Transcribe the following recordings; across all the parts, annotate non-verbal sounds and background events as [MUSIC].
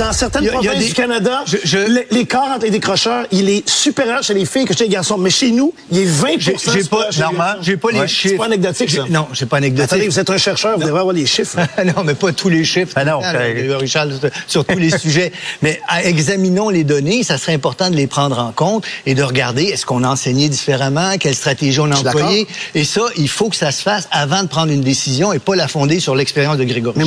Dans certaines provinces du Canada, l'écart entre les décrocheurs, il est supérieur chez les filles que chez les garçons. Mais chez nous, il est 20 J'ai pas, Normand, j'ai pas les chiffres. C'est pas anecdotique, ça. Non, j'ai pas anecdotique. Attendez, vous êtes un chercheur, vous devez avoir les chiffres. [LAUGHS] non, mais pas tous les chiffres. Ah non, Richard, sur tous les [LAUGHS] sujets. Mais examinons les données. Ça serait important de les prendre en compte et de regarder est-ce qu'on a enseigné différemment, quelle stratégie on a employée. Et ça, il faut que ça se fasse avant de prendre une décision et pas la fonder sur l'expérience de Grégory.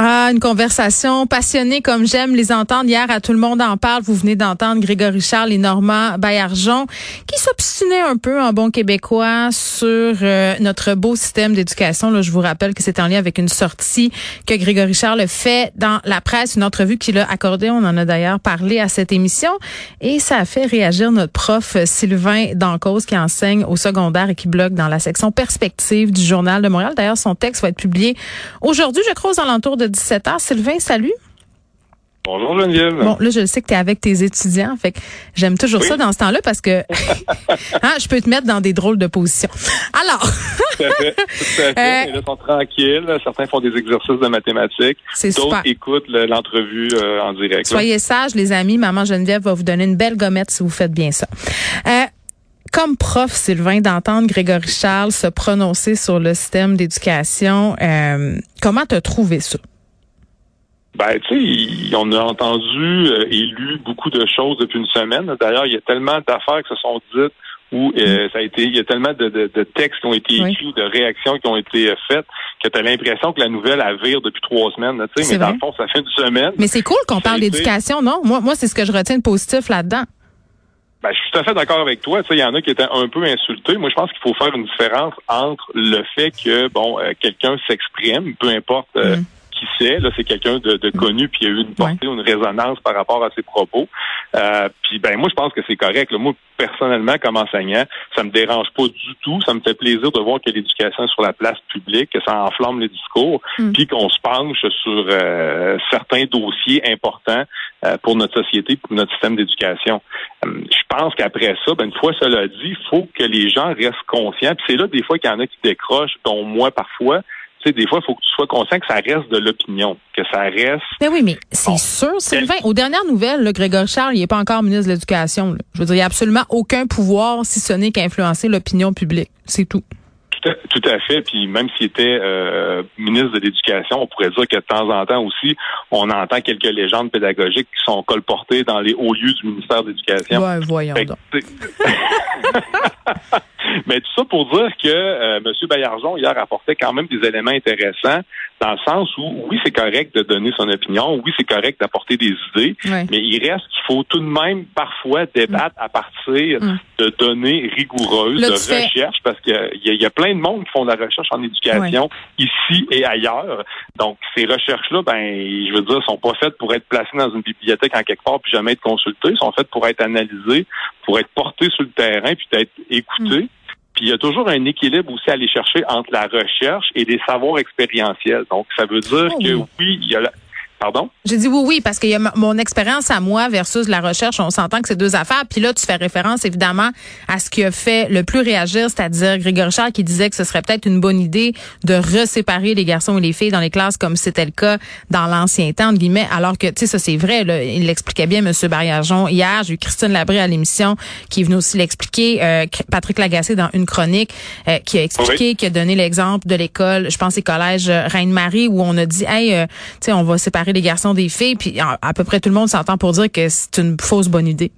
Ah, une conversation passionnée comme j'aime les entendre. Hier, à Tout le monde en parle, vous venez d'entendre Grégory Charles et Normand Baillargeon qui s'obstinaient un peu en bon québécois sur euh, notre beau système d'éducation. Là, je vous rappelle que c'est en lien avec une sortie que Grégory Charles fait dans la presse, une entrevue qu'il a accordée. On en a d'ailleurs parlé à cette émission et ça a fait réagir notre prof Sylvain Dancause qui enseigne au secondaire et qui blogue dans la section perspective du Journal de Montréal. D'ailleurs, son texte va être publié aujourd'hui, je crois, aux alentours de 17 h Sylvain, salut. Bonjour Geneviève. Bon, là, je sais que tu es avec tes étudiants. Fait que j'aime toujours ça dans ce temps-là parce que [LAUGHS] hein, je peux te mettre dans des drôles de positions. Alors. tout à fait. Tout à [LAUGHS] fait. Euh, là, sont tranquilles. Certains font des exercices de mathématiques. D'autres écoutent l'entrevue euh, en direct. Soyez sages, les amis. Maman Geneviève va vous donner une belle gommette si vous faites bien ça. Euh, comme prof, Sylvain, d'entendre Grégory Charles se prononcer sur le système d'éducation, comment t'as trouvé ça? Ben, tu sais, on a entendu euh, et lu beaucoup de choses depuis une semaine. D'ailleurs, il y a tellement d'affaires qui se sont dites où euh, mm. ça a été, il y a tellement de, textes qui ont été écrits, de réactions qui ont été faites, que tu as l'impression que la nouvelle a vire depuis trois semaines. Tu sais, mais dans le fond, ça fait une semaine. Mais c'est cool qu'on parle d'éducation, non? Moi, moi, c'est ce que je retiens de positif là-dedans. Ben, je suis tout à fait d'accord avec toi. Il y en a qui étaient un peu insultés. Moi, je pense qu'il faut faire une différence entre le fait que bon, euh, quelqu'un s'exprime, peu importe euh, mm qui sait. Là, c'est quelqu'un de, de, connu, puis il y a eu une portée, une résonance par rapport à ses propos. Euh, puis ben moi, je pense que c'est correct. Moi, personnellement, comme enseignant, ça me dérange pas du tout. Ça me fait plaisir de voir que l'éducation est sur la place publique, que ça enflamme les discours, mm. puis qu'on se penche sur euh, certains dossiers importants euh, pour notre société, pour notre système d'éducation. Euh, je pense qu'après ça, ben, une fois cela dit, il faut que les gens restent conscients. Puis c'est là des fois qu'il y en a qui décrochent, dont moi parfois tu sais, des fois, il faut que tu sois conscient que ça reste de l'opinion, que ça reste. Mais oui, mais c'est sûr, Sylvain. Aux dernières nouvelles, le Grégory Charles, il n'est pas encore ministre de l'Éducation. Je veux dire, il n'y a absolument aucun pouvoir, si ce n'est qu'influencer l'opinion publique. C'est tout. Tout à, fait. Puis même s'il était euh, ministre de l'Éducation, on pourrait dire que de temps en temps aussi, on entend quelques légendes pédagogiques qui sont colportées dans les hauts lieux du ministère de l'Éducation. Ouais, voyons donc. [LAUGHS] [LAUGHS] [LAUGHS] Mais tout ça pour dire que euh, M. Baillargeon, hier, apportait quand même des éléments intéressants dans le sens où, oui, c'est correct de donner son opinion, oui, c'est correct d'apporter des idées, mais il reste qu'il faut tout de même parfois débattre à partir mm. de données rigoureuses, de recherche, parce qu'il y, y, a plein de monde qui font de la recherche en éducation ici et ailleurs. Donc, ces recherches-là, ben, je veux dire, sont pas faites pour être placées dans une bibliothèque en quelque part puis jamais être consultées, sont faites pour être analysées, pour être portées sur le terrain puis être écoutées. Mm. Puis il y a toujours un équilibre aussi à aller chercher entre la recherche et des savoirs expérientiels. Donc, ça veut dire oh que oui, il y a la, Pardon? J'ai dit oui, oui, parce qu'il y a mon expérience à moi versus la recherche. On s'entend que c'est deux affaires. Puis là, tu fais référence évidemment à ce qui a fait le plus réagir, c'est-à-dire Grégory Charles qui disait que ce serait peut-être une bonne idée de reséparer les garçons et les filles dans les classes comme c'était le cas dans l'ancien temps, entre guillemets. Alors que, tu sais, ça c'est vrai. Là, il l'expliquait bien, M. Barriageon. Hier, j'ai eu Christine Labré à l'émission qui est venue aussi l'expliquer. Euh, Patrick Lagacé dans une chronique euh, qui a expliqué, qui a donné l'exemple de l'école, je pense, c'est collège Reine-Marie où on a dit, hey, euh, tu sais, on va séparer les garçons des filles, puis à, peu près tout le monde s'entend pour dire que c'est une fausse bonne idée.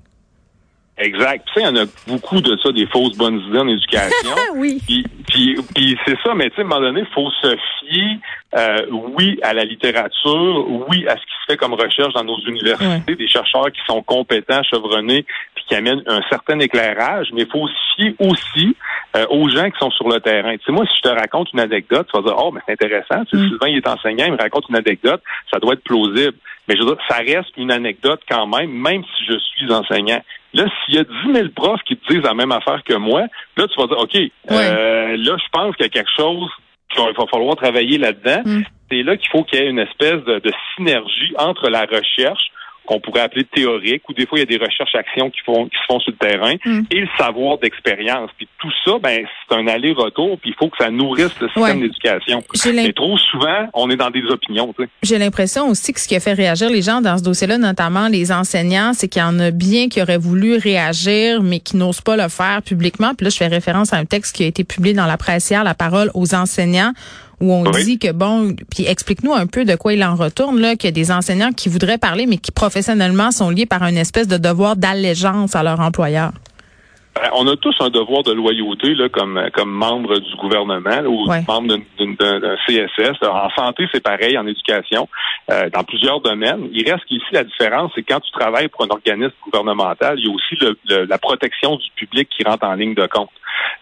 Exact. Il y en a beaucoup de ça, des fausses bonnes idées en éducation. [LAUGHS] oui. Puis, puis, puis c'est ça, mais tu sais, à un moment donné, il faut se fier, euh, oui, à la littérature, oui, à ce qui se fait comme recherche dans nos universités, des chercheurs qui sont compétents, chevronnés, puis qui amènent un certain éclairage, mais il faut se fier aussi euh, aux gens qui sont sur le terrain. Tu sais, moi, si je te raconte une anecdote, tu vas dire, oh, mais c'est intéressant. Tu sais, mm. Sylvain, il est enseignant, il me raconte une anecdote, ça doit être plausible. Mais je veux dire, ça reste une anecdote quand même, même si je suis enseignant. Là, s'il y a 10 000 profs qui te disent la même affaire que moi, là, tu vas dire, OK, euh, là, je pense qu'il y a quelque chose qu'il va falloir travailler là-dedans. Mm. C'est là qu'il faut qu'il y ait une espèce de synergie entre la recherche, qu'on pourrait appeler théorique, ou des fois il y a des recherches-actions qui, font, qui se font sur le terrain, mm. et le savoir d'expérience. Puis tout ça, ben c'est un aller-retour, puis il faut que ça nourrisse le système d'éducation. Mais trop souvent, on est dans des opinions. J'ai l'impression aussi que ce qui a fait réagir les gens dans ce dossier-là, notamment les enseignants, c'est qu'il y en a bien qui auraient voulu réagir, mais qui n'osent pas le faire publiquement. Puis là, je fais référence à un texte qui a été publié dans la presse hier, La parole aux enseignants où on dit que bon, puis explique-nous un peu de quoi il en retourne là, qu'il y a des enseignants qui voudraient parler, mais qui professionnellement sont liés par une espèce de devoir d'allégeance à leur employeur. Ben, on a tous un devoir de loyauté là, comme comme membre du gouvernement ou membre d'un CSS. En santé, c'est pareil, en éducation, euh, dans plusieurs domaines. Il reste qu'ici, la différence, c'est quand tu travailles pour un organisme gouvernemental, il y a aussi la protection du public qui rentre en ligne de compte.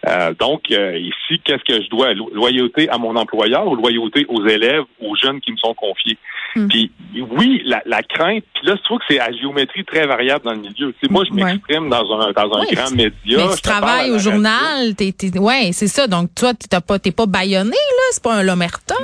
Euh, donc, euh, ici, qu'est-ce que je dois? Loyauté à mon employeur ou loyauté aux élèves, aux jeunes qui me sont confiés? Hmm. Puis oui, la, la crainte, puis là, tu trouves que c'est à géométrie très variable dans le milieu. C'est moi, je m'exprime dans un, dans un grand média. Mais tu travailles au journal, t'es, ouais, c'est ça. Donc, toi, t'es pas, t'es pas baïonné, là? C'est pas un lomerta?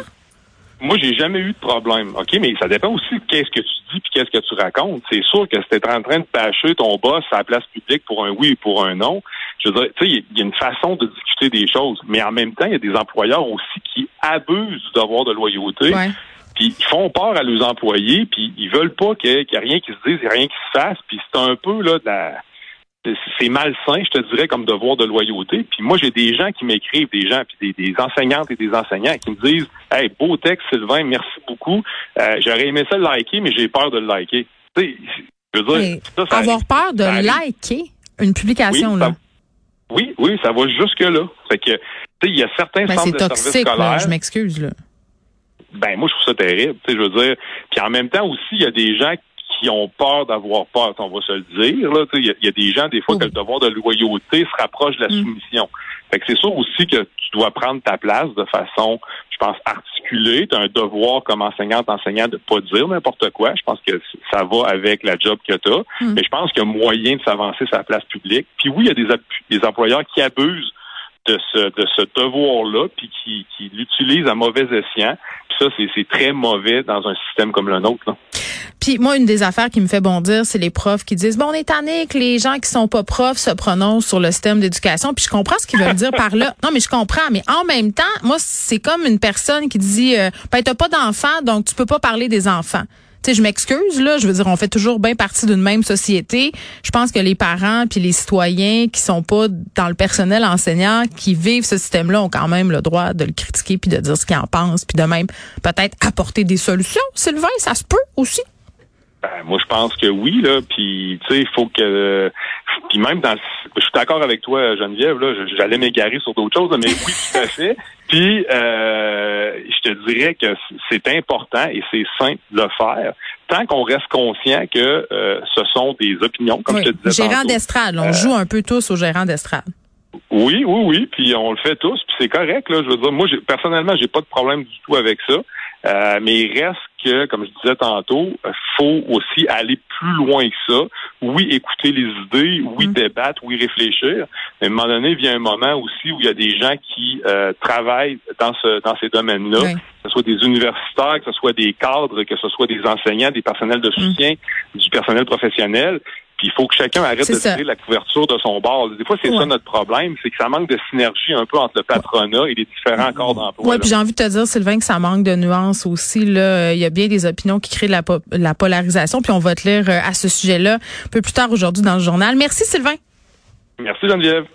Moi, j'ai jamais eu de problème. OK, mais ça dépend aussi de qu'est-ce que tu dis puis qu'est-ce que tu racontes. C'est sûr que si t'es en train de bâcher ton boss à la place publique pour un oui ou pour un non, je veux dire, tu sais, il y a une façon de discuter des choses. Mais en même temps, il y a des employeurs aussi qui abusent du devoir de loyauté. Puis ils font peur à leurs employés, puis ils veulent pas qu'il y, ait rien qui se dise, rien qui se fasse. Puis c'est un peu là de la c'est malsain, je te dirais, comme devoir de loyauté. Puis moi, j'ai des gens qui m'écrivent, des gens, puis des, enseignantes et des enseignants qui me disent Hey, beau texte, Sylvain, merci beaucoup. Euh, j'aurais aimé ça le liker, mais j'ai peur de le liker. Tu je veux dire, avoir peur de liker une publication, oui, là. oui, oui, ça va jusque-là. Fait que, tu sais, il y a certains ben, centres de services scolaires. je m'excuse, là. Ben, moi, je trouve ça terrible. Tu sais, je veux dire. Puis en même temps aussi, il y a des gens qui ont peur d'avoir peur, on va se le dire. Il y, a des gens, des fois, que le devoir de loyauté se rapproche de la mm. soumission. Fait que c'est sûr aussi que tu dois prendre ta place de façon, je pense, articulée. Tu as un devoir comme enseignante, enseignant de pas dire n'importe quoi. Je pense que ça va avec la job que tu as. Mm. Mais je pense qu'il y a moyen de s'avancer sur la place publique. Puis oui, il y a des, des employeurs qui abusent de ce, de ce devoir-là, puis qui, qui l'utilisent à mauvais escient. Puis ça, c'est très mauvais dans un système comme le nôtre. Là. Puis moi, une des affaires qui me fait bondir, c'est les profs qui disent bon, on est tanné que les gens qui sont pas profs se prononcent sur le système d'éducation. Puis je comprends ce qu'ils veulent dire par là. Non, mais je comprends. Mais en même temps, moi, c'est comme une personne qui dit euh, ben t'as pas d'enfants, donc tu peux pas parler des enfants. Sais, je m'excuse là, je veux dire, on fait toujours bien partie d'une même société. Je pense que les parents puis les citoyens qui sont pas dans le personnel enseignant, qui vivent ce système-là, ont quand même le droit de le critiquer puis de dire ce qu'ils en pensent, puis de même peut-être apporter des solutions. Sylvain, ça se peut aussi? Ben, moi, je pense que oui, là. Puis, tu sais, il faut que. Puis même dans. Je suis d'accord avec toi, Geneviève. Là, j'allais m'égarer sur d'autres choses, mais oui, tout à fait. [LAUGHS] Puis, euh, je te dirais que c'est important et c'est simple de le faire. Tant qu'on reste conscient que euh, ce sont des opinions, comme je te disais. Gérant d'estrade, on euh, joue un peu tous au gérant d'estrade. Oui, oui, oui, puis on le fait tous, puis c'est correct. Là, je veux dire, moi, personnellement, j'ai pas de problème du tout avec ça. Euh, mais il reste que, comme je disais tantôt, faut aussi aller plus loin que ça. Oui, écouter les idées, oui, mm. débattre, oui, réfléchir. Mais à un moment donné, il vient un moment aussi où il y a des gens qui euh, travaillent dans ce dans ces domaines-là, que ce soit des universitaires, que ce soit des cadres, que ce soit des enseignants, des personnels de mm. soutien, du personnel professionnel, puis il faut que chacun arrête de tirer la couverture de son bord. Des fois, c'est ça notre problème, c'est que ça manque de synergie un peu entre le patronat et les différents corps d'emploi. Oui, puis j'ai envie de te dire, Sylvain, que ça manque de nuances aussi. Là, il y a bien des opinions qui créent la, la polarisation. Puis on va te lire euh, à ce sujet-là un peu plus tard aujourd'hui dans le journal. Merci, Sylvain. Merci, Geneviève.